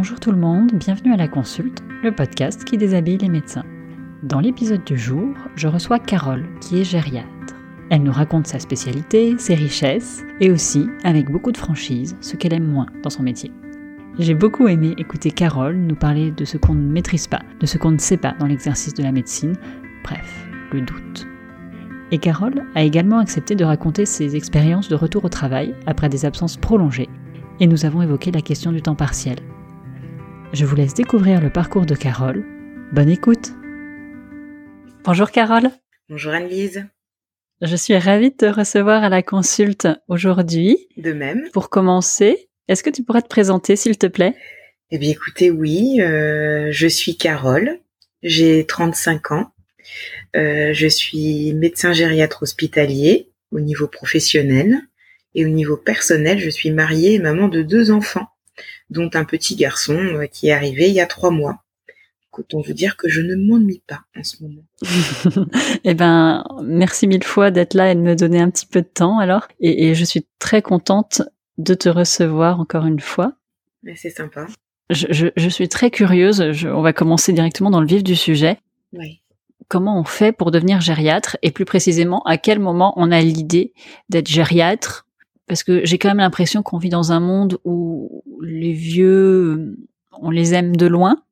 Bonjour tout le monde, bienvenue à la consulte, le podcast qui déshabille les médecins. Dans l'épisode du jour, je reçois Carole, qui est gériatre. Elle nous raconte sa spécialité, ses richesses, et aussi, avec beaucoup de franchise, ce qu'elle aime moins dans son métier. J'ai beaucoup aimé écouter Carole nous parler de ce qu'on ne maîtrise pas, de ce qu'on ne sait pas dans l'exercice de la médecine, bref, le doute. Et Carole a également accepté de raconter ses expériences de retour au travail après des absences prolongées, et nous avons évoqué la question du temps partiel. Je vous laisse découvrir le parcours de Carole. Bonne écoute. Bonjour Carole. Bonjour Anne-Lise. Je suis ravie de te recevoir à la consulte aujourd'hui. De même. Pour commencer, est-ce que tu pourrais te présenter s'il te plaît? Eh bien écoutez, oui, euh, je suis Carole, j'ai 35 ans, euh, je suis médecin gériatre hospitalier au niveau professionnel. Et au niveau personnel, je suis mariée et maman de deux enfants dont un petit garçon euh, qui est arrivé il y a trois mois. Autant vous dire que je ne m'ennuie pas en ce moment. eh ben, merci mille fois d'être là et de me donner un petit peu de temps alors. Et, je suis très contente de te recevoir encore une fois. C'est sympa. Je, suis très curieuse. on va commencer directement dans le vif du sujet. Oui. Comment on fait pour devenir gériatre? Et plus précisément à quel moment on a l'idée d'être gériatre? Parce que j'ai quand même l'impression qu'on vit dans un monde où les vieux, on les aime de loin,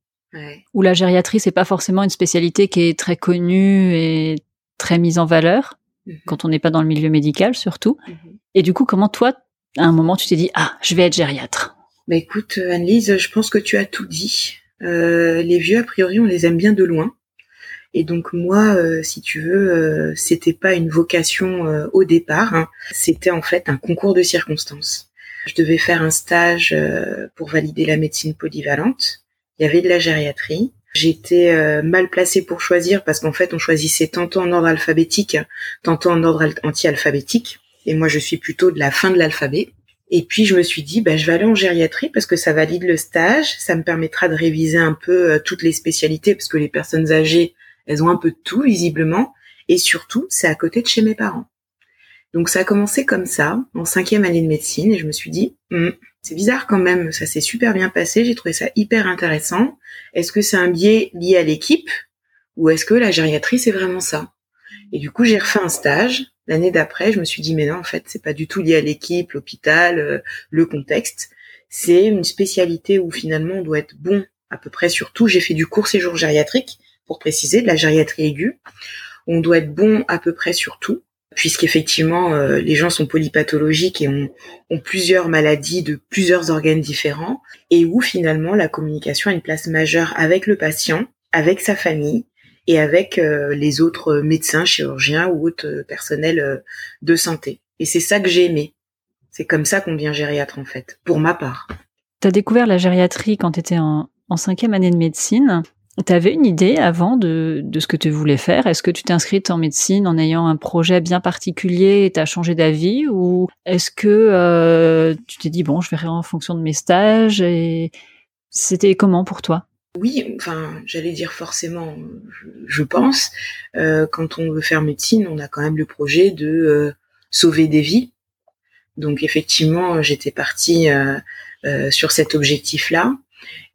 où la gériatrie c'est pas forcément une spécialité qui est très connue et très mise en valeur mhm. quand on n'est pas dans le milieu médical surtout. Mhm. Et du coup, comment toi, à un moment, tu t'es dit ah, je vais être gériatre Bah écoute, Annelise, je pense que tu as tout dit. Euh, les vieux, a priori, on les aime bien de loin. Et donc moi, euh, si tu veux, euh, c'était pas une vocation euh, au départ. Hein. C'était en fait un concours de circonstances. Je devais faire un stage pour valider la médecine polyvalente. Il y avait de la gériatrie. J'étais mal placée pour choisir parce qu'en fait, on choisissait tantôt en ordre alphabétique, tantôt en ordre anti-alphabétique. Et moi, je suis plutôt de la fin de l'alphabet. Et puis je me suis dit, bah, je vais aller en gériatrie parce que ça valide le stage, ça me permettra de réviser un peu toutes les spécialités parce que les personnes âgées, elles ont un peu de tout, visiblement. Et surtout, c'est à côté de chez mes parents. Donc ça a commencé comme ça, en cinquième année de médecine, et je me suis dit, hmm, c'est bizarre quand même, ça s'est super bien passé, j'ai trouvé ça hyper intéressant. Est-ce que c'est un biais lié à l'équipe, ou est-ce que la gériatrie c'est vraiment ça? Et du coup, j'ai refait un stage. L'année d'après, je me suis dit, mais non, en fait, c'est pas du tout lié à l'équipe, l'hôpital, euh, le contexte. C'est une spécialité où finalement on doit être bon à peu près sur tout. J'ai fait du court séjour gériatrique, pour préciser, de la gériatrie aiguë. On doit être bon à peu près sur tout, puisqu'effectivement, euh, les gens sont polypathologiques et ont, plusieurs maladies de plusieurs organes différents, et où finalement la communication a une place majeure avec le patient, avec sa famille, et avec euh, les autres médecins, chirurgiens ou autres personnels euh, de santé. Et c'est ça que j'ai aimé. C'est comme ça qu'on devient gériatre en fait, pour ma part. Tu as découvert la gériatrie quand tu étais en cinquième année de médecine. Tu une idée avant de, de ce que tu voulais faire? Est-ce que tu t'es en médecine en ayant un projet bien particulier et tu changé d'avis? Ou est-ce que euh, tu t'es dit, bon, je verrai en fonction de mes stages et C'était comment pour toi? Oui, enfin, j'allais dire forcément, je, pense, euh, quand on veut faire médecine, on a quand même le projet de euh, sauver des vies. Donc effectivement, j'étais partie sur cet objectif-là.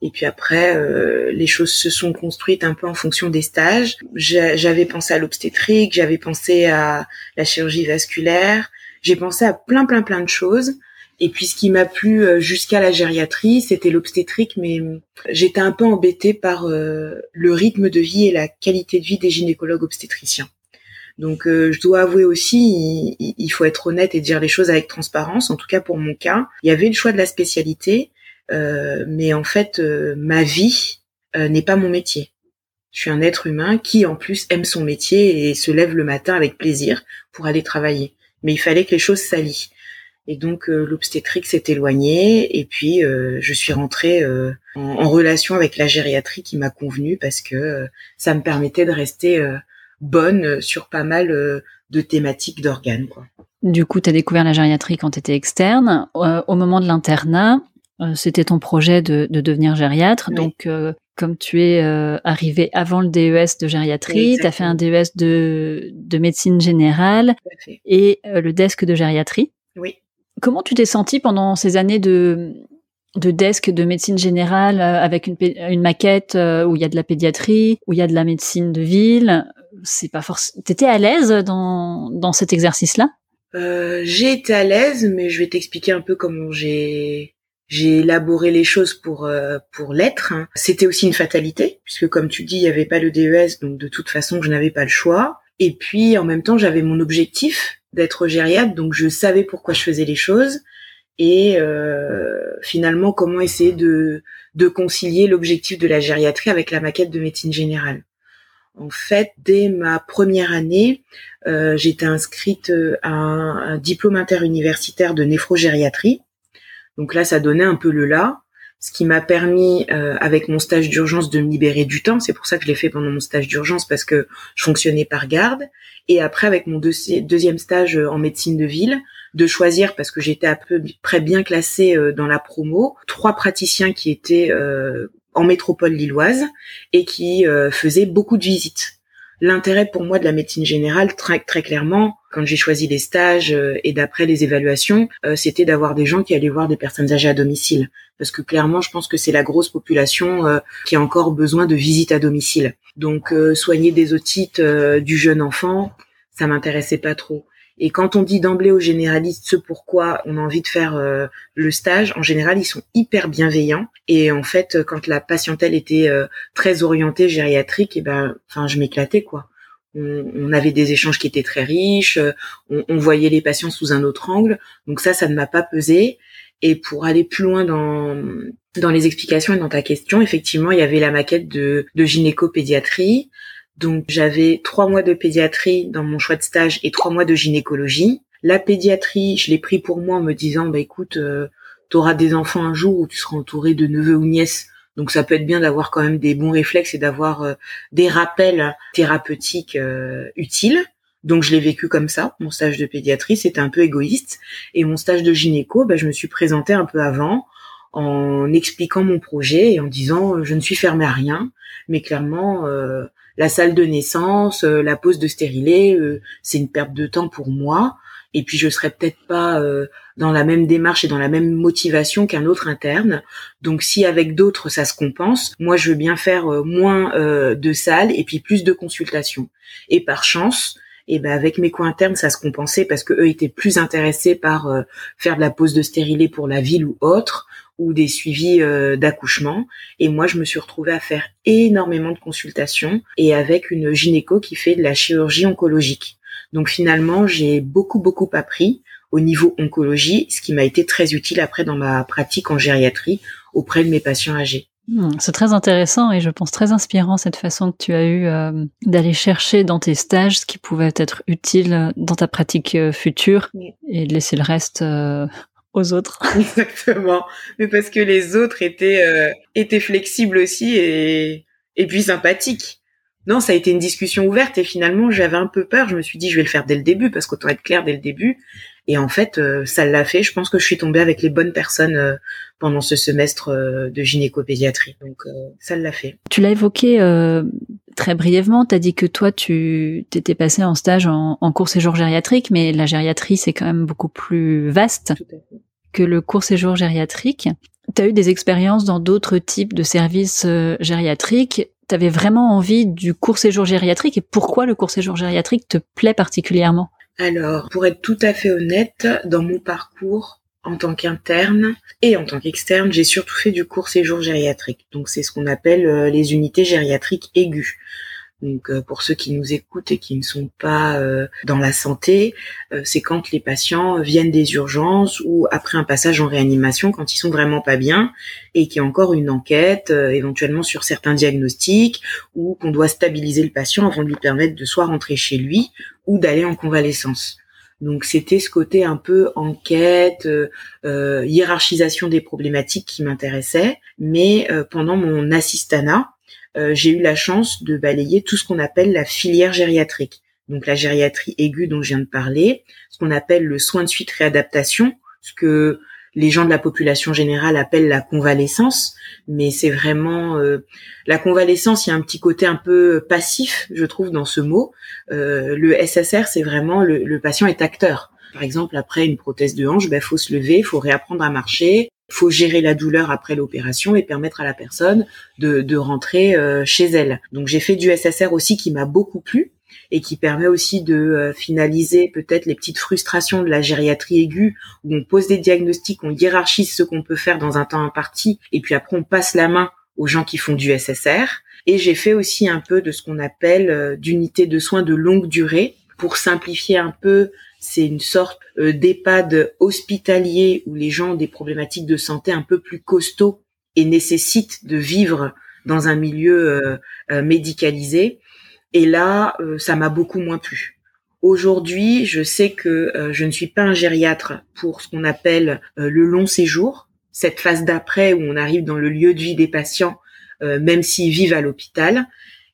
Et puis après, euh, les choses se sont construites un peu en fonction des stages. J'avais pensé à l'obstétrique, j'avais pensé à la chirurgie vasculaire, j'ai pensé à plein plein plein de choses. Et puis ce qui m'a plu euh, jusqu'à la gériatrie, c'était l'obstétrique, mais euh, j'étais un peu embêtée par le rythme de vie et la qualité de vie des gynécologues obstétriciens. Donc je dois avouer aussi, il, faut être honnête et dire les choses avec transparence. En tout cas pour mon cas, il y avait le choix de la spécialité, euh, mais en fait, euh, ma vie euh, n'est pas mon métier. Je suis un être humain qui, en plus, aime son métier et se lève le matin avec plaisir pour aller travailler. Mais il fallait que les choses s'allient. Et donc l'obstétrique s'est éloigné et puis je suis rentrée en, relation avec la gériatrie qui m'a convenu parce que ça me permettait de rester bonne sur pas mal de thématiques d'organes. Du coup, tu as découvert la gériatrie quand tu étais externe. au moment de l'internat, euh, c'était ton projet de, devenir gériatre. Donc, euh, comme tu es euh, arrivé avant le DES de gériatrie, tu as fait un DES de, de médecine générale et le desk de gériatrie. Oui. Comment tu t'es senti pendant ces années de, de desk de médecine générale avec une, une maquette où il y a de la pédiatrie, où il y a de la médecine de ville? C'est pas forcément. T'étais à l'aise dans dans cet exercice-là? Euh, J'ai été à l'aise, mais je vais t'expliquer un peu comment j'ai j'ai élaboré les choses pour euh, pour l'être. Hein. C'était aussi une fatalité puisque comme tu dis, il y avait pas le DES, donc de toute façon, je n'avais pas le choix. Et puis en même temps, j'avais mon objectif d'être gériatre, donc je savais pourquoi je faisais les choses et euh, finalement comment essayer de de concilier l'objectif de la gériatrie avec la maquette de médecine générale. En fait, dès ma première année, euh, j'étais inscrite à un, un diplôme interuniversitaire de néphrogériatrie donc là, ça donnait un peu le là, ce qui m'a permis, euh, avec mon stage d'urgence, de me libérer du temps. C'est pour ça que je l'ai fait pendant mon stage d'urgence parce que je fonctionnais par garde. Et après, avec mon deuxième stage en médecine de ville, de choisir parce que j'étais à peu près bien classée euh, dans la promo, trois praticiens qui étaient euh, en métropole lilloise et qui faisaient beaucoup de visites l'intérêt pour moi de la médecine générale, très, très clairement, quand j'ai choisi les stages euh, et d'après les évaluations, euh, c'était d'avoir des gens qui allaient voir des personnes âgées à domicile. Parce que clairement, je pense que c'est la grosse population euh, qui a encore besoin de visites à domicile. Donc, soigner des otites du jeune enfant, ça m'intéressait pas trop. Et quand on dit d'emblée aux généralistes ce pourquoi on a envie de faire euh, le stage, en général, ils sont hyper bienveillants. Et en fait, quand la patientèle était euh, très orientée gériatrique, et eh ben, enfin, je m'éclatais quoi. On, avait des échanges qui étaient très riches, on, on, voyait les patients sous un autre angle. Donc ça, ça ne m'a pas pesé. Et pour aller plus loin dans dans les explications et dans ta question, effectivement, il y avait la maquette de, de gynécopédiatrie. Donc j'avais trois mois de pédiatrie dans mon choix de stage et trois mois de gynécologie. La pédiatrie, je l'ai pris pour moi en me disant bah écoute, euh, tu auras des enfants un jour où tu seras entouré de neveux ou nièces. Donc ça peut être bien d'avoir quand même des bons réflexes et d'avoir euh, des rappels thérapeutiques euh, utiles. Donc je l'ai vécu comme ça. Mon stage de pédiatrie, c'était un peu égoïste. Et mon stage de gynéco, bah, je me suis présentée un peu avant en expliquant mon projet et en disant je ne suis fermée à rien, mais clairement la salle de naissance, euh, la pose de stérilet, euh, c'est une perte de temps pour moi. Et puis je serais peut-être pas euh, dans la même démarche et dans la même motivation qu'un autre interne. Donc si avec d'autres ça se compense, moi je veux bien faire moins de salles et puis plus de consultations. Et par chance, et ben avec mes co-internes ça se compensait parce que eux étaient plus intéressés par faire de la pose de stérilet pour la ville ou autre ou des suivis euh, d'accouchement. Et moi, je me suis retrouvée à faire énormément de consultations et avec une gynéco qui fait de la chirurgie oncologique. Donc finalement, j'ai beaucoup, beaucoup appris au niveau oncologie, ce qui m'a été très utile après dans ma pratique en gériatrie auprès de mes patients âgés. Hmm, c'est très intéressant et je pense très inspirant cette façon que tu as eu euh, d'aller chercher dans tes stages ce qui pouvait être utile dans ta pratique euh, future et de laisser le reste aux autres. Exactement. Mais parce que les autres étaient euh, étaient flexibles aussi et et puis sympathiques. Non, ça a été une discussion ouverte et finalement j'avais un peu peur. Je me suis dit je vais le faire dès le début parce qu'autant être clair dès le début. Et en fait, euh, ça l'a fait. Je pense que je suis tombée avec les bonnes personnes euh, pendant ce semestre de gynécopédiatrie. Donc ça l'a fait. Tu l'as évoqué très brièvement, tu as dit que toi, tu t'étais passé en stage en, en cours séjour gériatrique, mais la gériatrie, c'est quand même beaucoup plus vaste que le cours séjour gériatrique. Tu as eu des expériences dans d'autres types de services euh, gériatriques. Tu avais vraiment envie du cours séjour gériatrique et pourquoi le cours séjour gériatrique te plaît particulièrement? Alors, pour être tout à fait honnête, dans mon parcours, en tant qu'interne et en tant qu'externe, j'ai surtout fait du court séjour gériatrique. Donc c'est ce qu'on appelle euh, les unités gériatriques aiguës. Donc euh, pour ceux qui nous écoutent et qui ne sont pas euh, dans la santé, c'est quand les patients viennent des urgences ou après un passage en réanimation quand ils sont vraiment pas bien et qu'il y a encore une enquête éventuellement sur certains diagnostics ou qu'on doit stabiliser le patient avant de lui permettre de soit rentrer chez lui ou d'aller en convalescence. Donc c'était ce côté un peu enquête, euh, euh, hiérarchisation des problématiques qui m'intéressait. Mais euh, pendant mon assistanat, j'ai eu la chance de balayer tout ce qu'on appelle la filière gériatrique. Donc la gériatrie aiguë dont je viens de parler, ce qu'on appelle le soin de suite réadaptation, ce que les gens de la population générale appellent la convalescence, mais c'est vraiment euh, la convalescence. Il y a un petit côté un peu passif, je trouve, dans ce mot. Euh, le SSR, c'est vraiment le, patient est acteur. Par exemple, après une prothèse de hanche, ben faut se lever, faut réapprendre à marcher, faut gérer la douleur après l'opération et permettre à la personne de, de rentrer euh, chez elle. Donc j'ai fait du SSR aussi qui m'a beaucoup plu et qui permet aussi de euh, finaliser peut-être les petites frustrations de la gériatrie aiguë où on pose des diagnostics, on hiérarchise ce qu'on peut faire dans un temps imparti et puis après on passe la main aux gens qui font du SSR. Et j'ai fait aussi un peu de ce qu'on appelle euh, d'unité de soins de longue durée pour simplifier un peu. C'est une sorte euh, d'EHPAD hospitalier où les gens ont des problématiques de santé un peu plus costauds et nécessitent de vivre dans un milieu médicalisé et là, euh, ça m'a beaucoup moins plu. Aujourd'hui, je sais que euh, je ne suis pas un gériatre pour ce qu'on appelle euh, le long séjour, cette phase d'après où on arrive dans le lieu de vie des patients, même s'ils vivent à l'hôpital.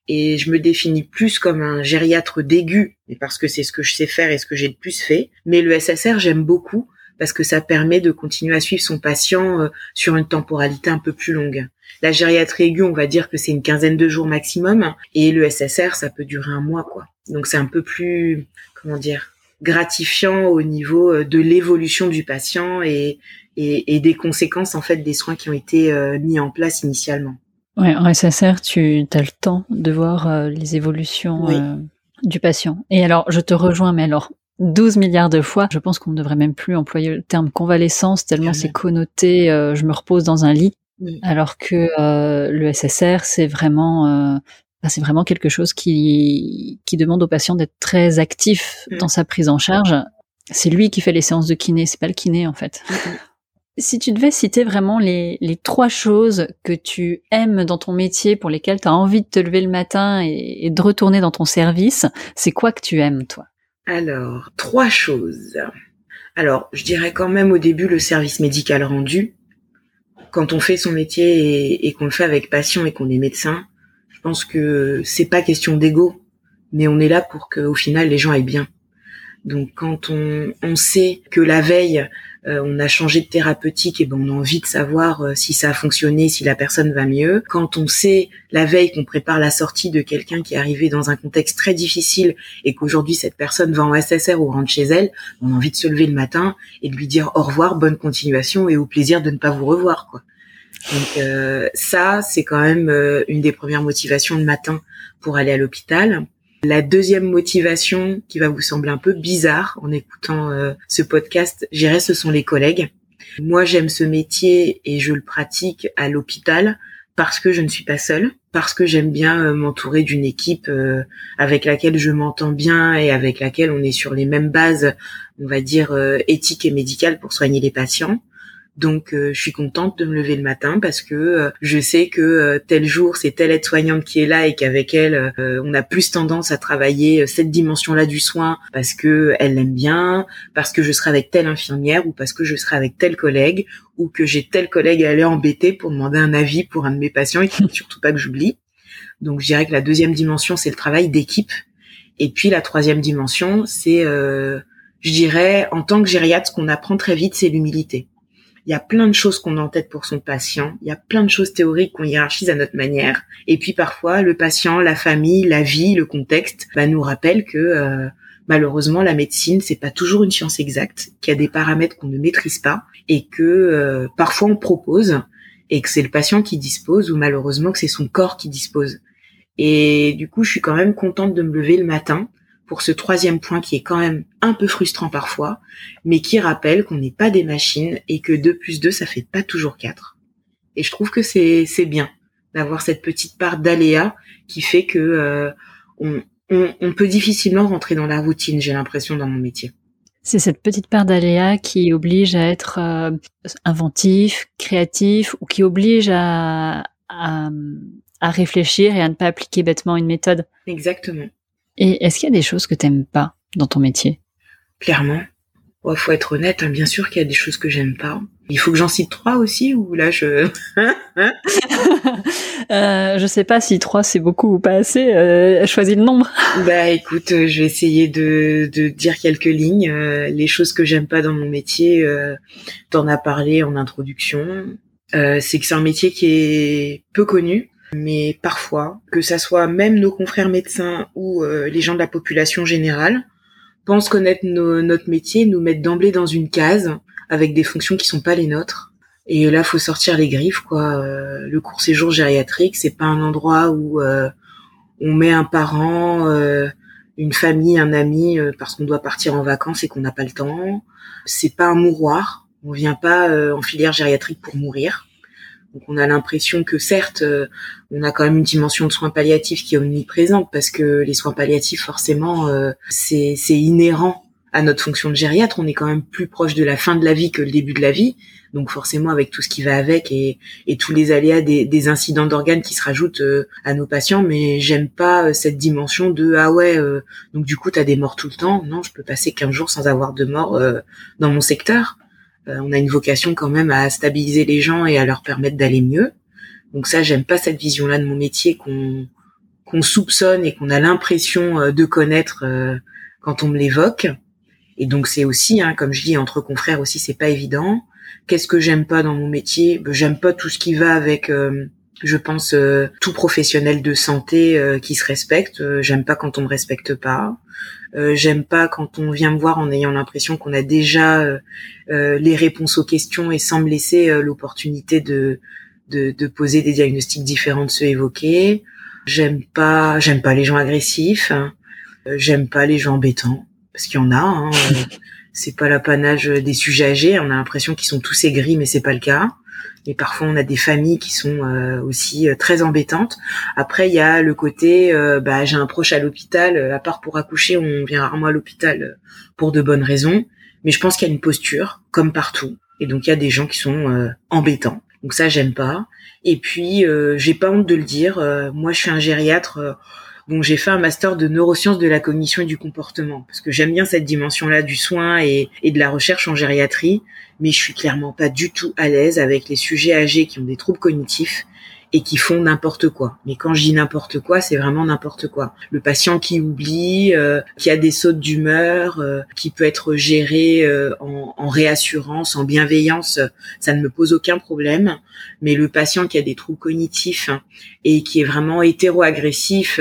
Et je me définis plus comme un gériatre d'aigu, parce que c'est ce que je sais faire et ce que j'ai le plus fait. Mais le SSR, j'aime beaucoup parce que ça permet de continuer à suivre son patient sur une temporalité un peu plus longue. La gériatrie aiguë, on va dire que c'est une quinzaine de jours maximum, et le SSR, ça peut durer un mois, quoi. Donc c'est un peu plus, comment dire, gratifiant au niveau euh, de l'évolution du patient et, et, des conséquences en fait des soins qui ont été euh, mis en place initialement. Ouais, en SSR, tu as le temps de voir euh, les évolutions du patient. Et alors, je te rejoins, mais alors 12 milliards de fois, je pense qu'on ne devrait même plus employer le terme convalescence tellement c'est connoté. je me repose dans un lit. Alors que euh, le SSR, c'est vraiment, euh, c'est vraiment quelque chose qui, qui demande au patient d'être très actif mmh. dans sa prise en charge. C'est lui qui fait les séances de kiné, c'est pas le kiné en fait. Si tu devais citer vraiment les, trois choses que tu aimes dans ton métier, pour lesquelles tu as envie de te lever le matin et, et de retourner dans ton service, c'est quoi que tu aimes, toi? Alors, trois choses. Alors, je dirais quand même au début le service médical rendu, quand on fait son métier et, qu'on le fait avec passion et qu'on est médecin, je pense que c'est pas question d'ego, mais on est là pour qu'au final les gens aillent bien. Donc quand on, on sait que la veille, euh, on a changé de thérapeutique et ben on a envie de savoir euh, si ça a fonctionné, si la personne va mieux. Quand on sait la veille qu'on prépare la sortie de quelqu'un qui est arrivé dans un contexte très difficile et qu'aujourd'hui cette personne va en SSR ou rentre chez elle, on a envie de se lever le matin et de lui dire au revoir, bonne continuation et au plaisir de ne pas vous revoir quoi. Donc euh, ça c'est quand même une des premières motivations le matin pour aller à l'hôpital. La deuxième motivation qui va vous sembler un peu bizarre en écoutant euh, ce podcast, j'irais, ce sont les collègues. Moi, j'aime ce métier et je le pratique à l'hôpital parce que je ne suis pas seule, parce que j'aime bien euh, m'entourer d'une équipe euh, avec laquelle je m'entends bien et avec laquelle on est sur les mêmes bases, on va dire éthiques et médicales pour soigner les patients. Donc euh, je suis contente de me lever le matin parce que euh, je sais que euh, tel jour c'est telle aide-soignante qui est là et qu'avec elle on a plus tendance à travailler cette dimension-là du soin parce que elle l'aime bien, parce que je serai avec telle infirmière ou parce que je serai avec tel collègue ou que j'ai tel collègue à aller embêter pour demander un avis pour un de mes patients et qu'il faut surtout pas que j'oublie. Donc je dirais que la deuxième dimension c'est le travail d'équipe et puis la troisième dimension c'est je dirais en tant que gériatre ce qu'on apprend très vite c'est l'humilité il y a plein de choses qu'on a en tête pour son patient. Il y a plein de choses théoriques qu'on hiérarchise à notre manière. Et puis parfois, le patient, la famille, la vie, le contexte, bah, nous rappellent que euh, malheureusement, la médecine, c'est pas toujours une science exacte, qu'il y a des paramètres qu'on ne maîtrise pas et que euh, parfois on propose et que c'est le patient qui dispose ou malheureusement que c'est son corps qui dispose. Et du coup, je suis quand même contente de me lever le matin pour ce troisième point qui est quand même un peu frustrant parfois, mais qui rappelle qu'on n'est pas des machines et que 2 plus 2, ça fait pas toujours 4. Et je trouve que c'est, c'est bien d'avoir cette petite part d'aléa qui fait que euh, on, on, peut difficilement rentrer dans la routine, j'ai l'impression, dans mon métier. C'est cette petite part d'aléa qui oblige à être euh, inventif, créatif, ou qui oblige à, à, à réfléchir et à ne pas appliquer bêtement une méthode. Exactement. Et est-ce qu'il y a des choses que t'aimes pas dans ton métier? Clairement. Il faut être honnête, hein, bien sûr qu'il y a des choses que j'aime pas. Il faut que j'en cite trois aussi ou là je. euh, je sais pas si trois c'est beaucoup ou pas assez. Euh, choisis le nombre. bah écoute, euh, je vais essayer de, de dire quelques lignes. Euh, les choses que j'aime pas dans mon métier, euh, t'en as parlé en introduction. C'est que c'est un métier qui est peu connu. Mais parfois, que ça soit même nos confrères médecins ou euh, les gens de la population générale, pensent connaître notre métier, nous mettent d'emblée dans une case avec des fonctions qui sont pas les nôtres. Et là, faut sortir les griffes, quoi. le court séjour gériatrique, c'est pas un endroit où on met un parent, une famille, un ami, parce qu'on doit partir en vacances et qu'on n'a pas le temps. C'est pas un mouroir. On vient pas en filière gériatrique pour mourir. Donc on a l'impression que certes, euh, on a quand même une dimension de soins palliatifs qui est omniprésente parce que les soins palliatifs, forcément, euh, c'est inhérent à notre fonction de gériatre. On est quand même plus proche de la fin de la vie que le début de la vie. Donc forcément, avec tout ce qui va avec et, tous les aléas des, incidents d'organes qui se rajoutent euh, à nos patients, mais j'aime pas cette dimension de ah ouais, donc du coup tu as des morts tout le temps. Non, je peux passer 15 jours sans avoir de mort dans mon secteur. Euh, on a une vocation quand même à stabiliser les gens et à leur permettre d'aller mieux. Donc ça, j'aime pas cette vision-là de mon métier qu'on qu'on soupçonne et qu'on a l'impression euh, de connaître euh, quand on me l'évoque. Et donc c'est aussi, hein, comme je dis, entre confrères aussi, c'est pas évident. Qu'est-ce que j'aime pas dans mon métier? Ben, J'aime pas tout ce qui va avec, je pense, tout professionnel de santé qui se respecte. j'aime pas quand on me respecte pas. Euh, j'aime pas quand on vient me voir en ayant l'impression qu'on a déjà euh, euh, les réponses aux questions et sans me laisser l'opportunité de, de, de poser des diagnostics différents de ceux évoqués. J'aime pas j'aime pas les gens agressifs. j'aime pas les gens embêtants parce qu'il y en a. Hein, c'est pas l'apanage des sujets âgés. On a l'impression qu'ils sont tous aigris, mais c'est pas le cas. Et parfois, on a des familles qui sont euh, aussi euh, très embêtantes. Après, il y a le côté, euh, bah, j'ai un proche à l'hôpital. À part pour accoucher, on vient rarement à l'hôpital pour de bonnes raisons. Mais je pense qu'il y a une posture, comme partout. Et donc, il y a des gens qui sont embêtants. Donc ça, j'aime pas. Et puis, j'ai pas honte de le dire. moi, je suis un gériatre Bon, j'ai fait un master de neurosciences de la cognition et du comportement parce que j'aime bien cette dimension-là du soin et, de la recherche en gériatrie, mais je suis clairement pas du tout à l'aise avec les sujets âgés qui ont des troubles cognitifs et qui font n'importe quoi. Mais quand je dis n'importe quoi, c'est vraiment n'importe quoi. Le patient qui oublie, euh, qui a des sautes d'humeur, euh, qui peut être géré euh, en, en, réassurance, en bienveillance, ça ne me pose aucun problème. Mais le patient qui a des troubles cognitifs et qui est vraiment hétéro-agressif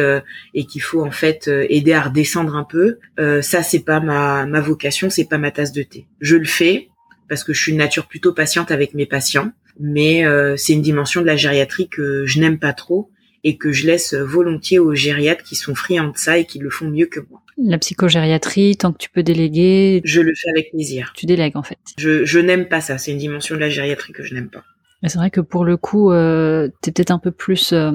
et qu'il faut en fait aider à redescendre un peu, ça c'est pas ma, ma vocation, c'est pas ma tasse de thé. Je le fais parce que je suis une nature plutôt patiente avec mes patients mais euh, c'est une dimension de la gériatrie que je n'aime pas trop et que je laisse volontiers aux gériatres qui sont friands de ça et qui le font mieux que moi. La psychogériatrie, tant que tu peux déléguer, je le fais avec plaisir. Tu délègues en fait. Je, je n'aime pas ça. C'est une dimension de la gériatrie que je n'aime pas. C'est vrai que pour le coup, euh, tu es peut-être un peu plus, euh,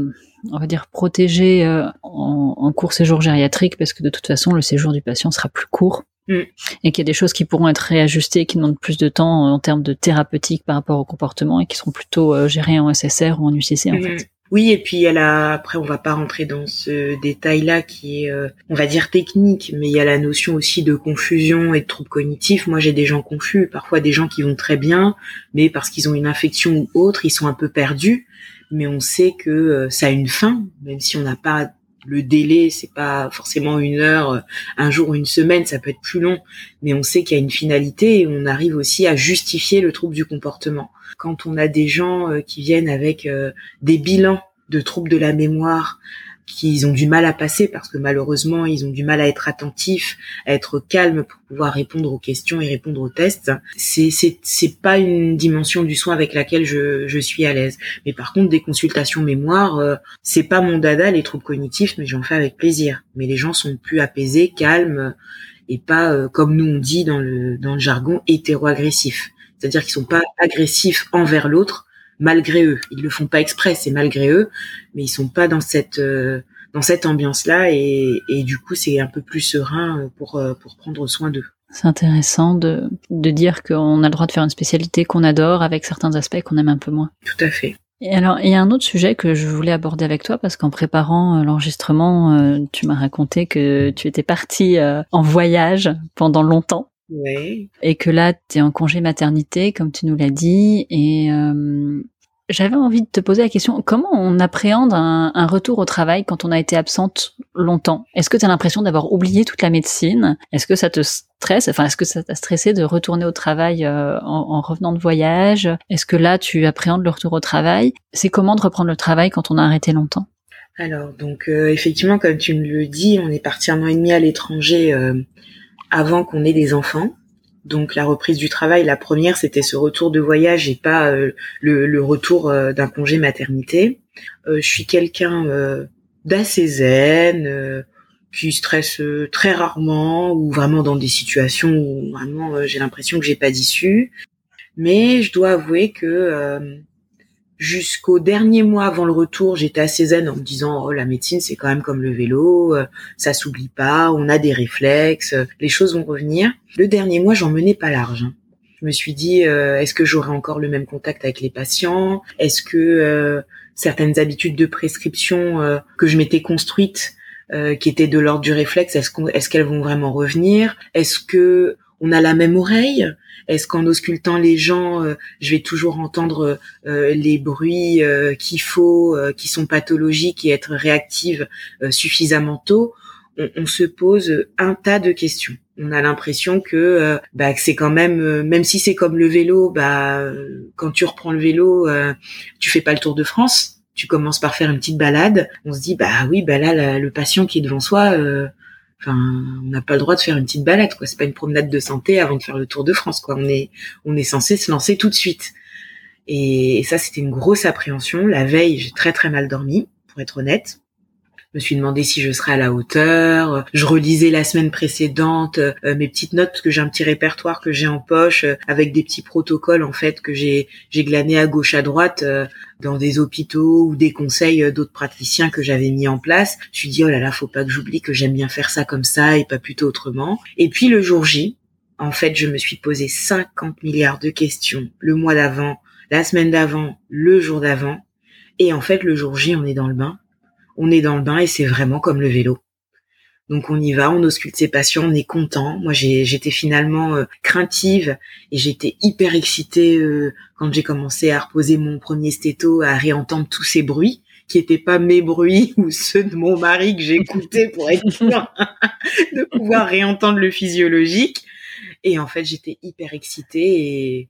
on va dire, protégé euh, en, en court séjour gériatrique parce que de toute façon, le séjour du patient sera plus court. Mm. Et qu'il y a des choses qui pourront être réajustées, qui demandent plus de temps en termes de thérapeutique par rapport au comportement et qui seront plutôt euh, gérées en SSR ou en UCC en mm. fait. Oui, et puis il y a la, après on va pas rentrer dans ce détail-là qui est, euh, on va dire technique, mais il y a la notion aussi de confusion et de troubles cognitifs. Moi j'ai des gens confus, parfois des gens qui vont très bien, mais parce qu'ils ont une infection ou autre, ils sont un peu perdus. Mais on sait que euh, ça a une fin, même si on n'a pas le délai, c'est pas forcément une heure, un jour ou une semaine, ça peut être plus long, mais on sait qu'il y a une finalité et on arrive aussi à justifier le trouble du comportement. Quand on a des gens euh, qui viennent avec euh, des bilans de troubles de la mémoire, qu'ils ont du mal à passer parce que malheureusement ils ont du mal à être attentifs, à être calmes pour pouvoir répondre aux questions et répondre aux tests. C'est c'est c'est pas une dimension du soin avec laquelle je je suis à l'aise. Mais par contre des consultations mémoire, euh, c'est pas mon dada les troubles cognitifs, mais j'en fais avec plaisir. Mais les gens sont plus apaisés, calmes et pas euh, comme nous on dit dans le dans le jargon hétéro-agressifs. C'est-à-dire qu'ils sont pas agressifs envers l'autre, malgré eux. Ils le font pas exprès, c'est malgré eux, mais ils sont pas dans cette euh, dans cette ambiance-là et, et du coup c'est un peu plus serein euh, pour euh, pour prendre soin d'eux. C'est intéressant de, de dire qu'on a le droit de faire une spécialité qu'on adore avec certains aspects qu'on aime un peu moins. Tout à fait. Et alors, il y a un autre sujet que je voulais aborder avec toi parce qu'en préparant l'enregistrement, tu m'as raconté que tu étais partie en voyage pendant longtemps. Oui. Et que là, tu es en congé maternité, comme tu nous l'as dit. Et euh, j'avais envie de te poser la question, comment on appréhende un, un, retour au travail quand on a été absente longtemps? Est-ce que tu as l'impression d'avoir oublié toute la médecine? Est-ce que ça te stresse? Enfin, est-ce que ça t'a stressé de retourner au travail euh, en, en, revenant de voyage? Est-ce que là, tu appréhendes le retour au travail? C'est comment de reprendre le travail quand on a arrêté longtemps? Alors donc euh, effectivement comme tu me le dis, on est parti un an et demi à l'étranger avant qu'on ait des enfants. Donc la reprise du travail, la première, c'était ce retour de voyage et pas euh, le, retour euh, d'un congé maternité. Euh, je suis quelqu'un d'assez zen, qui stresse très rarement ou vraiment dans des situations où vraiment j'ai l'impression que j'ai pas d'issue. Mais je dois avouer que jusqu'au dernier mois avant le retour, j'étais assez zen en me disant oh la médecine c'est quand même comme le vélo, euh, ça s'oublie pas, on a des réflexes, euh, les choses vont revenir. Le dernier mois, j'en menais pas large. Hein. Je me suis dit euh, est-ce que j'aurai encore le même contact avec les patients? Est-ce que certaines habitudes de prescription que je m'étais construites qui étaient de l'ordre du réflexe, est-ce qu'elles vont vraiment revenir? Est-ce que on a la même oreille? Est-ce qu'en auscultant les gens, euh, je vais toujours entendre euh, les bruits euh, qu'il faut, qui sont pathologiques et être réactive suffisamment tôt on, se pose un tas de questions. On a l'impression que, bah, c'est quand même, même si c'est comme le vélo, bah, quand tu reprends le vélo, tu fais pas le tour de France. Tu commences par faire une petite balade. On se dit, bah oui, bah là, le patient qui est devant soi, On n'a pas le droit de faire une petite balade, quoi. C'est pas une promenade de santé avant de faire le Tour de France, quoi. On est, on est censé se lancer tout de suite. Et, ça, c'était une grosse appréhension. La veille, j'ai très très mal dormi, pour être honnête. Je me suis demandé si je serais à la hauteur. Je relisais la semaine précédente euh, mes petites notes parce que j'ai un petit répertoire que j'ai en poche euh, avec des petits protocoles en fait que j'ai j'ai glané à gauche à droite euh, dans des hôpitaux ou des conseils d'autres praticiens que j'avais mis en place. Je me suis dit oh là là, faut pas que j'oublie que j'aime bien faire ça comme ça et pas plutôt autrement. Et puis le jour J, en fait, je me suis posé 50 milliards de questions le mois d'avant, la semaine d'avant, le jour d'avant. Et en fait, le jour J, on est dans le bain on est dans le bain et c'est vraiment comme le vélo. Donc on y va, on ausculte ses patients, on est content. Moi j'étais finalement euh, craintive et j'étais hyper excitée euh, quand j'ai commencé à reposer mon premier stéto, à réentendre tous ces bruits qui n'étaient pas mes bruits ou ceux de mon mari que j'écoutais pour être sûr de pouvoir réentendre le physiologique. Et en fait j'étais hyper excitée et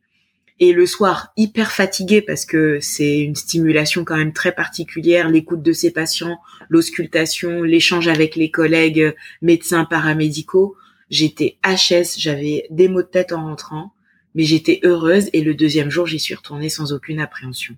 et le soir hyper fatigué parce que c'est une stimulation quand même très particulière, l'écoute de ses patients, l'auscultation, l'échange avec les collègues médecins paramédicaux. J'étais HS, j'avais des maux de tête en rentrant, mais j'étais heureuse et le deuxième jour j'y suis retournée sans aucune appréhension.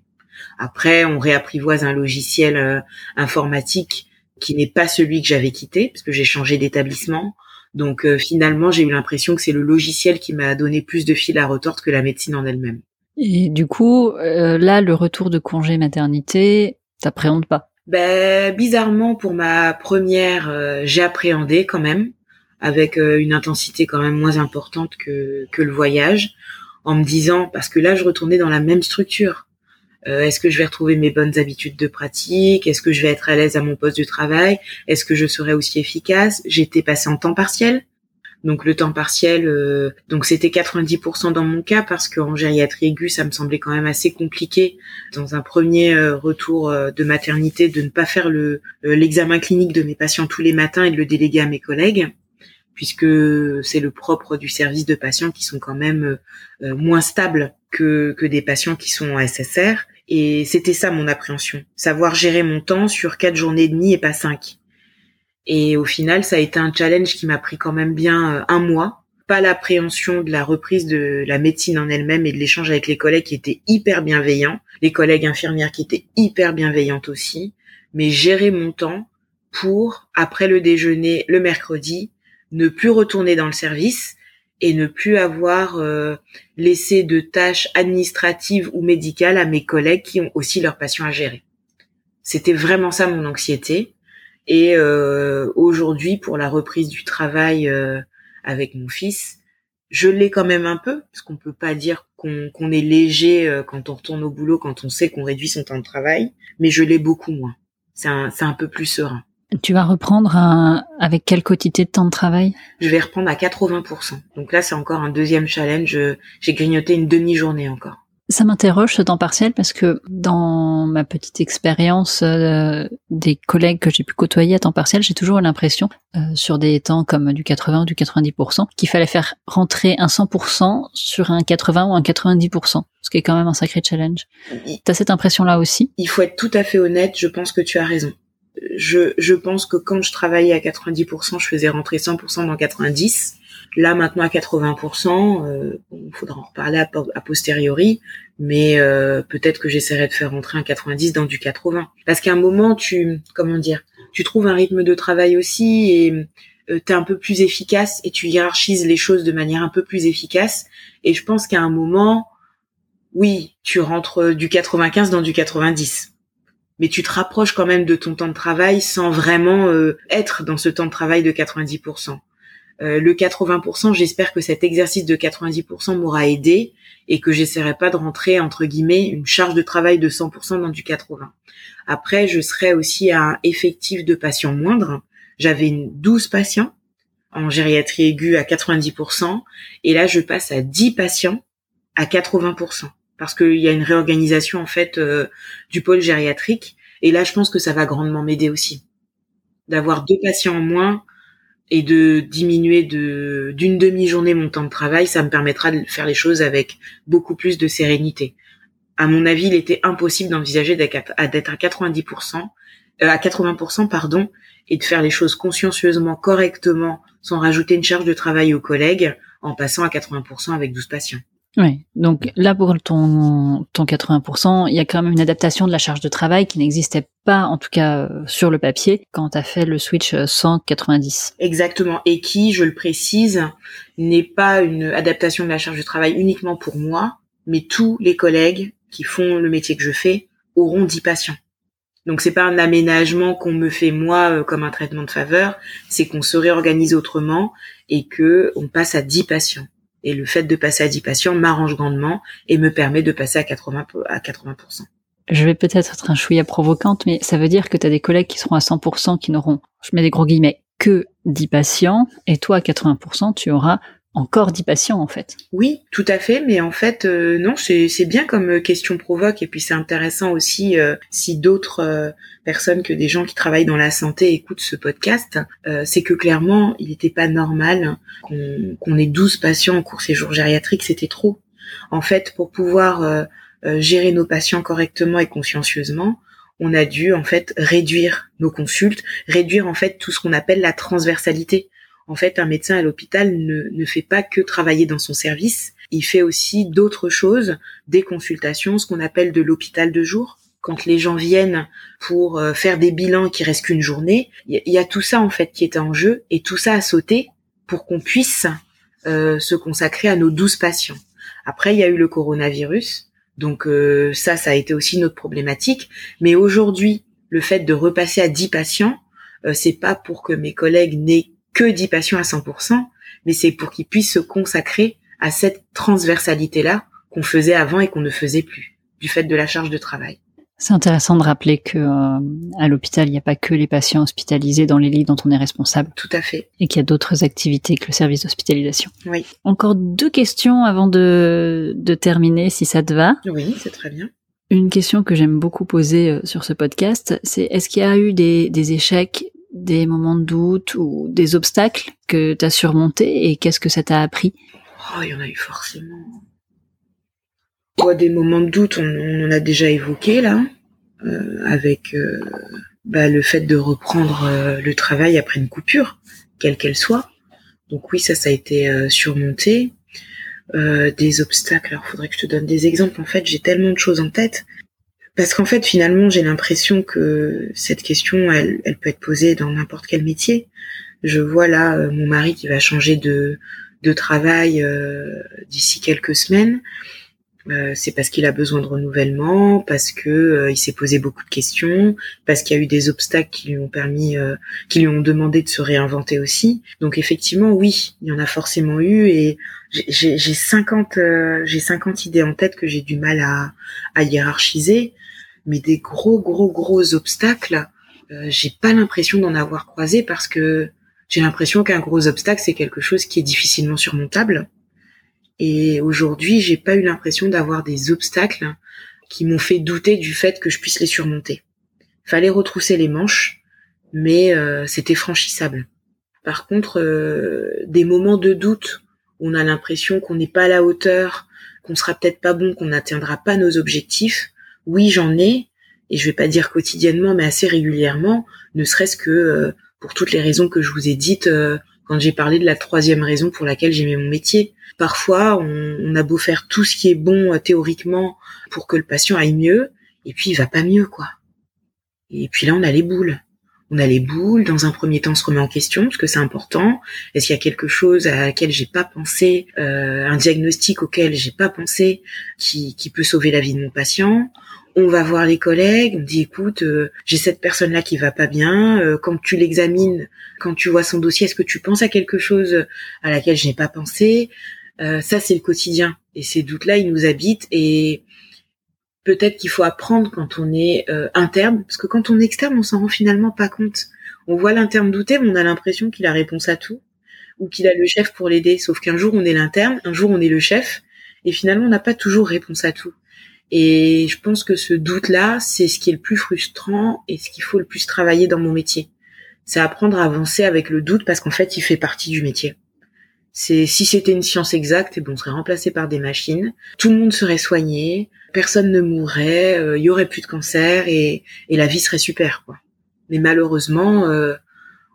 Après, on réapprivoise un logiciel euh, informatique qui n'est pas celui que j'avais quitté parce que j'ai changé d'établissement. Donc euh, finalement, j'ai eu l'impression que c'est le logiciel qui m'a donné plus de fil à retordre que la médecine en elle-même. Et du coup, euh, là, le retour de congé maternité, t'appréhendes pas? Ben bizarrement, pour ma première, euh, j'ai appréhendé quand même, avec une intensité quand même moins importante que que le voyage, en me disant parce que là, je retournais dans la même structure. Euh, est-ce que je vais retrouver mes bonnes habitudes de pratique? Est-ce que je vais être à l'aise à mon poste de travail? Est-ce que je serai aussi efficace? J'étais passée en temps partiel. Donc le temps partiel, euh, donc c'était 90% dans mon cas parce qu'en gériatrie aiguë, ça me semblait quand même assez compliqué. Dans un premier euh, retour de maternité de ne pas faire le l'examen clinique de mes patients tous les matins et de le déléguer à mes collègues puisque c'est le propre du service de patients qui sont quand même moins stables que, que des patients qui sont en SSR. Et c'était ça mon appréhension, savoir gérer mon temps sur quatre journées et demie et pas cinq. Et au final, ça a été un challenge qui m'a pris quand même bien euh, un mois. Pas l'appréhension de la reprise de la médecine en elle-même et de l'échange avec les collègues qui étaient hyper bienveillants, les collègues infirmières qui étaient hyper bienveillantes aussi, mais gérer mon temps pour, après le déjeuner le mercredi, ne plus retourner dans le service et ne plus avoir euh, laissé de tâches administratives ou médicales à mes collègues qui ont aussi leurs patients à gérer. C'était vraiment ça mon anxiété. Et euh, aujourd'hui, pour la reprise du travail euh, avec mon fils, je l'ai quand même un peu, parce qu'on peut pas dire qu'on est léger quand on retourne au boulot, quand on sait qu'on réduit son temps de travail, mais je l'ai beaucoup moins. C'est un, un peu plus serein. Tu vas reprendre avec quelle quantité de temps de travail? Je vais reprendre à 80%. Donc là, c'est encore un deuxième challenge. J'ai grignoté une demi-journée encore. Ça m'interroge ce temps partiel parce que dans ma petite expérience euh, des collègues que j'ai pu côtoyer à temps partiel, j'ai toujours l'impression euh, sur des temps comme du 80 ou du 90% qu'il fallait faire rentrer un 100% sur un 80 ou un 90%, ce qui est quand même un sacré challenge. T'as cette impression-là aussi? Il faut être tout à fait honnête, je pense que tu as raison je, je pense que quand je travaillais à 90%, je faisais rentrer 100% dans 90. Là maintenant à 80%, il faudra en reparler à, posteriori, mais peut-être que j'essaierai de faire rentrer un 90 dans du 80. Parce qu'à un moment, tu, comment dire, tu trouves un rythme de travail aussi et euh, tu es un peu plus efficace et tu hiérarchises les choses de manière un peu plus efficace. Et je pense qu'à un moment, oui, tu rentres du 95 dans du 90. Mais tu te rapproches quand même de ton temps de travail sans vraiment euh, être dans ce temps de travail de 90%. Euh, le 80%, j'espère que cet exercice de 90% m'aura aidé et que j'essaierai pas de rentrer entre guillemets une charge de travail de 100% dans du 80. Après, je serai aussi à un effectif de patients moindre. J'avais 12 patients en gériatrie aiguë à 90% et là je passe à 10 patients à 80% parce qu'il y a une réorganisation en fait euh, du pôle gériatrique et là je pense que ça va grandement m'aider aussi d'avoir deux patients en moins et de diminuer de d'une demi-journée mon temps de travail, ça me permettra de faire les choses avec beaucoup plus de sérénité. À mon avis, il était impossible d'envisager d'être à 90%, euh, à 80%, pardon, et de faire les choses consciencieusement, correctement, sans rajouter une charge de travail aux collègues, en passant à 80% avec 12 patients. Oui, donc là pour ton, ton 80%, il y a quand même une adaptation de la charge de travail qui n'existait pas, en tout cas euh, sur le papier, quand tu as fait le switch 190. Euh, Exactement, et qui, je le précise, n'est pas une adaptation de la charge de travail uniquement pour moi, mais tous les collègues qui font le métier que je fais auront 10 patients. Donc c'est pas un aménagement qu'on me fait moi euh, comme un traitement de faveur, c'est qu'on se réorganise autrement et que on passe à 10 patients. Et le fait de passer à 10 patients m'arrange grandement et me permet de passer à 80 à 80%. Je vais peut-être être un chouïa provocante, mais ça veut dire que tu as des collègues qui seront à 100% qui n'auront, je mets des gros guillemets, que 10 patients, et toi à 80%, tu auras encore 10 patients en fait. Oui, tout à fait, mais en fait euh, non, c'est bien comme euh, question provoque et puis c'est intéressant aussi euh, si d'autres personnes que des gens qui travaillent dans la santé écoutent ce podcast, c'est que clairement, il n'était pas normal qu'on ait 12 patients en cours séjour gériatrique, c'était trop. En fait, pour pouvoir gérer nos patients correctement et consciencieusement, on a dû en fait réduire nos consultes, réduire en fait tout ce qu'on appelle la transversalité. En fait, un médecin à l'hôpital ne, ne fait pas que travailler dans son service, il fait aussi d'autres choses, des consultations, ce qu'on appelle de l'hôpital de jour. Quand les gens viennent pour euh, faire des bilans qui restent qu'une journée, il y, a tout ça en fait qui est en jeu et tout ça a sauté pour qu'on puisse euh, se consacrer à nos douze patients. Après, il y a eu le coronavirus, donc euh, ça, ça a été aussi notre problématique. Mais aujourd'hui, le fait de repasser à 10 patients, c'est pas pour que mes collègues n'aient que 10 patients à 100%, mais c'est pour qu'ils puissent se consacrer à cette transversalité-là qu'on faisait avant et qu'on ne faisait plus, du fait de la charge de travail. C'est intéressant de rappeler que euh, à l'hôpital, il n'y a pas que les patients hospitalisés dans les lits dont on est responsable. Tout à fait. Et qu'il y a d'autres activités que le service d'hospitalisation. Oui. Encore deux questions avant de, de terminer, si ça te va. Oui, c'est très bien. Une question que j'aime beaucoup poser euh, sur ce podcast, c'est est-ce qu'il y a eu des, des échecs des moments de doute ou des obstacles que tu as surmontés et qu'est-ce que ça t'a appris? Oh, il y en a eu forcément. des moments de doute, on, en a déjà évoqué là, euh, avec euh, bah, le fait de reprendre euh, le travail après une coupure, quelle qu'elle soit. Donc oui, ça, ça a été surmonté. des obstacles, alors faudrait que je te donne des exemples. En fait, j'ai tellement de choses en tête. Parce qu'en fait, finalement, j'ai l'impression que cette question, elle, elle peut être posée dans n'importe quel métier. Je vois là euh, mon mari qui va changer de, de travail euh, d'ici quelques semaines. Euh, c'est parce qu'il a besoin de renouvellement, parce que il s'est posé beaucoup de questions, parce qu'il y a eu des obstacles qui lui ont permis, qui lui ont demandé de se réinventer aussi. Donc effectivement, oui, il y en a forcément eu et j'ai 50 j'ai 50 idées en tête que j'ai du mal à, à hiérarchiser mais des gros gros gros obstacles, euh, j'ai pas l'impression d'en avoir croisé parce que j'ai l'impression qu'un gros obstacle c'est quelque chose qui est difficilement surmontable. Et aujourd'hui, j'ai pas eu l'impression d'avoir des obstacles qui m'ont fait douter du fait que je puisse les surmonter. Fallait retrousser les manches, mais euh, c'était franchissable. Par contre, euh, des moments de doute, où on a l'impression qu'on n'est pas à la hauteur, qu'on sera peut-être pas bon, qu'on n'atteindra pas nos objectifs, oui, j'en ai, et je vais pas dire quotidiennement, mais assez régulièrement, ne serait-ce que euh, pour toutes les raisons que je vous ai dites euh, quand j'ai parlé de la troisième raison pour laquelle j'aimais mon métier. Parfois, on, on, a beau faire tout ce qui est bon euh, théoriquement pour que le patient aille mieux, et puis il va pas mieux, quoi. Et puis là, on a les boules. On a les boules. Dans un premier temps, on se remet en question parce que c'est important. Est-ce qu'il y a quelque chose à laquelle j'ai pas pensé, un diagnostic auquel j'ai pas pensé, qui peut sauver la vie de mon patient? On va voir les collègues, on dit écoute, euh, j'ai cette personne là qui va pas bien. Euh, quand tu l'examines, quand tu vois son dossier, est-ce que tu penses à quelque chose à laquelle je n'ai pas pensé euh, Ça c'est le quotidien et ces doutes là ils nous habitent et peut-être qu'il faut apprendre quand on est interne, parce que quand on est externe on s'en rend finalement pas compte. On voit l'interne douter, mais on a l'impression qu'il a réponse à tout ou qu'il a le chef pour l'aider. Sauf qu'un jour on est l'interne, un jour on est le chef et finalement on n'a pas toujours réponse à tout. Et je pense que ce doute-là, c'est ce qui est le plus frustrant et ce qu'il faut le plus travailler dans mon métier. C'est apprendre à avancer avec le doute parce qu'en fait, il fait partie du métier. C'est si c'était une science exacte, et eh bon, on serait remplacé par des machines, tout le monde serait soigné, personne ne mourrait, euh, il y aurait plus de cancer et, et la vie serait super, quoi. Mais malheureusement, euh,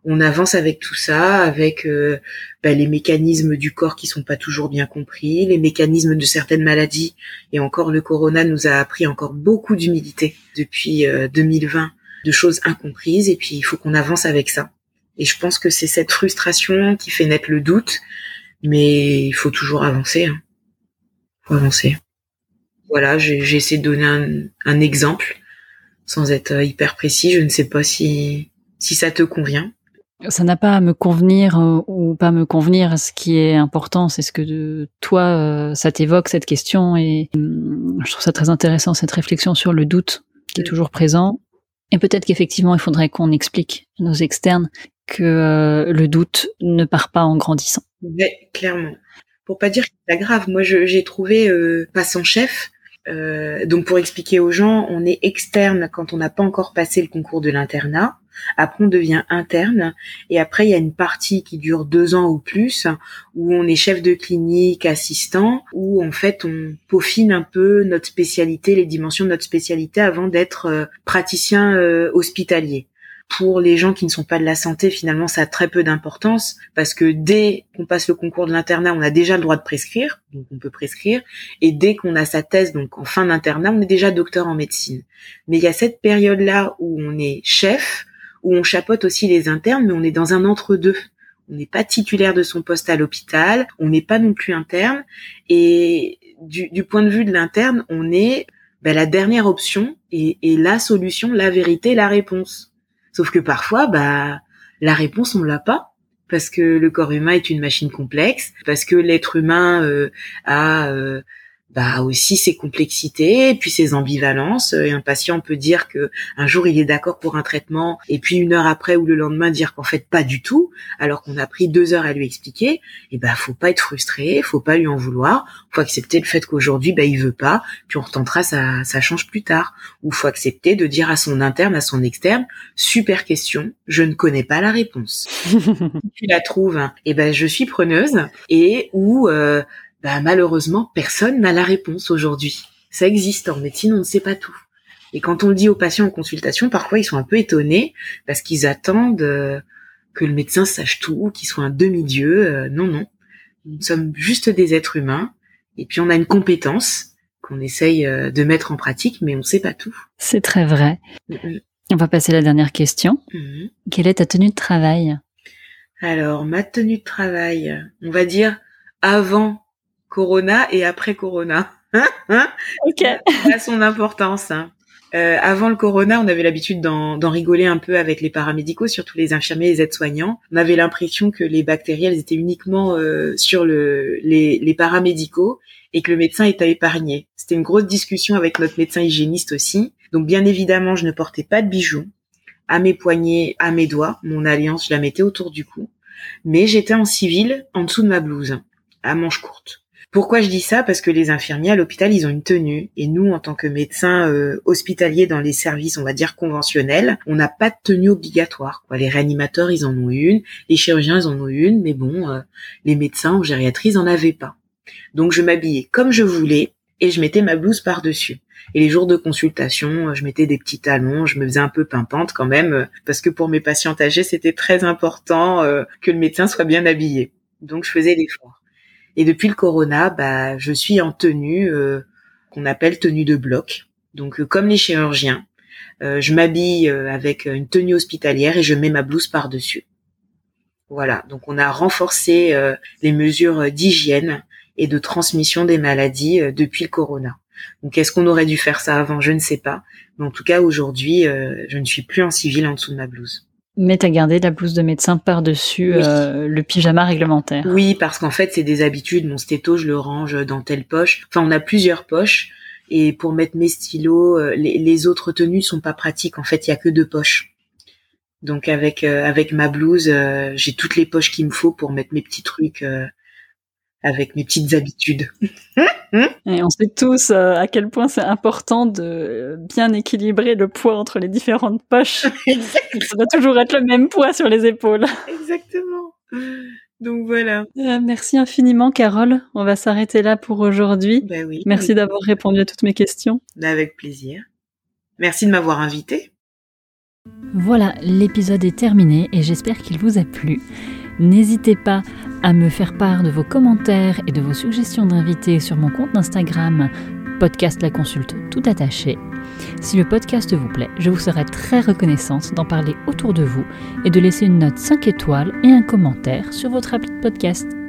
on avance avec tout ça, avec euh, bah, les mécanismes du corps qui sont pas toujours bien compris, les mécanismes de certaines maladies. Et encore, le corona nous a appris encore beaucoup d'humilité depuis 2020, euh, de choses incomprises. Et puis, il faut qu'on avance avec ça. Et je pense que c'est cette frustration qui fait naître le doute, mais il faut toujours avancer. Hein. Faut avancer. Voilà, j'ai essayé de donner un, un exemple sans être euh, hyper précis. Je ne sais pas si si ça te convient ça n'a pas à me convenir euh, ou pas me convenir. Ce qui est important, c'est ce que de, toi, euh, ça t'évoque cette question. Et hum, je trouve ça très intéressant, cette réflexion sur le doute qui est toujours présent. Et peut-être qu'effectivement, il faudrait qu'on explique à nos externes que euh, le doute ne part pas en grandissant. Oui, clairement. Pour pas dire que c'est grave, moi j'ai trouvé euh, passant chef. donc pour expliquer aux gens, on est externe quand on n'a pas encore passé le concours de l'internat. Après, on devient interne. Et après, il y a une partie qui dure deux ans ou plus, où on est chef de clinique, assistant, où en fait, on peaufine un peu notre spécialité, les dimensions de notre spécialité avant d'être euh, praticien euh, hospitalier. Pour les gens qui ne sont pas de la santé, finalement, ça a très peu d'importance parce que dès qu'on passe le concours de l'internat, on a déjà le droit de prescrire, donc on peut prescrire, et dès qu'on a sa thèse, donc en fin d'internat, on est déjà docteur en médecine. Mais il y a cette période-là où on est chef, où on chapote aussi les internes, mais on est dans un entre-deux. On n'est pas titulaire de son poste à l'hôpital, on n'est pas non plus interne, et du, point de vue de l'interne, on est ben, la dernière option et, la solution, la vérité, la réponse. Sauf que parfois, bah, la réponse, on l'a pas parce que le corps humain est une machine complexe, parce que l'être humain euh, a euh, bah aussi ses complexités, puis ses ambivalences. Et un patient peut dire que un jour il est d'accord pour un traitement, et puis une heure après ou le lendemain dire qu'en fait pas du tout, alors qu'on a pris deux heures à lui expliquer. Et ben faut pas être frustré, faut pas lui en vouloir, faut accepter le fait qu'aujourd'hui bah il veut pas, puis on retentera ça, ça change plus tard. Ou faut accepter de dire à son interne, à son externe, super question, je ne connais pas la réponse. tu la trouves, et hein. eh ben je suis preneuse, et ou euh, bah, malheureusement, personne n'a la réponse aujourd'hui. Ça existe en médecine, on ne sait pas tout. Et quand on le dit aux patients en consultation, parfois ils sont un peu étonnés parce qu'ils attendent euh, que le médecin sache tout, qu'il soit un demi-dieu. Euh, non, non. Nous sommes juste des êtres humains et puis on a une compétence qu'on essaye euh, de mettre en pratique, mais on ne sait pas tout. C'est très vrai. Mm-hmm. On va passer à la dernière question. Mm-hmm. Quelle est ta tenue de travail? Alors, ma tenue de travail, on va dire avant Corona et après Corona. ok. Ça a son importance. Hein. Euh, avant le corona, on avait l'habitude d'en rigoler un peu avec les paramédicaux, surtout les infirmiers et les aides-soignants. On avait l'impression que les bactéries, elles étaient uniquement euh, sur le, les, les, paramédicaux et que le médecin était épargné. C'était une grosse discussion avec notre médecin hygiéniste aussi. Donc bien évidemment, je ne portais pas de bijoux à mes poignets, à mes doigts. Mon alliance, je la mettais autour du cou. Mais j'étais en civil en dessous de ma blouse, à manches courtes. Pourquoi je dis ça? Parce que les infirmiers à l'hôpital, ils ont une tenue. Et nous, en tant que médecins euh, hospitaliers dans les services, on va dire conventionnels, on n'a pas de tenue obligatoire. Les réanimateurs, ils en ont une. Les chirurgiens, ils en ont une. Mais bon, euh, les médecins en gériatrie, ils en avaient pas. Donc je m'habillais comme je voulais. et je mettais ma blouse par-dessus. Et les jours de consultation, je mettais des petits talons, je me faisais un peu pimpante quand même, parce que pour mes patientes âgées, c'était très important que le médecin soit bien habillé. Donc je faisais l'effort. Et depuis le corona, bah, je suis en tenue qu'on appelle tenue de bloc. Donc comme les chirurgiens, je m'habille avec une tenue hospitalière et je mets ma blouse par-dessus. Voilà, donc on a renforcé euh, les mesures d'hygiène et de transmission des maladies euh, depuis le corona. Donc est-ce qu'on aurait dû faire ça avant? Je ne sais pas. Mais en tout cas, aujourd'hui, euh, je ne suis plus en civil en dessous de ma blouse. Mais tu as gardé la blouse de médecin par-dessus le pyjama réglementaire. Oui, parce qu'en fait, c'est des habitudes. Mon stéto, je le range dans telle poche. Enfin, on a plusieurs poches. Et pour mettre mes stylos, les, les autres tenues sont pas pratiques. En fait, il y a que deux poches. Donc avec euh, avec ma blouse, euh, j'ai toutes les poches qu'il me faut pour mettre mes petits trucs euh, avec mes petites habitudes. Et on sait tous à quel point c'est important de bien équilibrer le poids entre les différentes poches. Ça doit toujours être le même poids sur les épaules. Exactement. Donc voilà. merci infiniment, Carole. On va s'arrêter là pour aujourd'hui. Ben oui, merci d'avoir répondu à toutes mes questions. Avec plaisir. Merci de m'avoir invité. Voilà, l'épisode est terminé et j'espère qu'il vous a plu. N'hésitez pas à me faire part de vos commentaires et de vos suggestions d'invités sur mon compte Instagram podcast la consulte tout attaché. Si le podcast vous plaît, je vous serai très reconnaissante d'en parler autour de vous et de laisser une note 5 étoiles et un commentaire sur votre appli de podcast.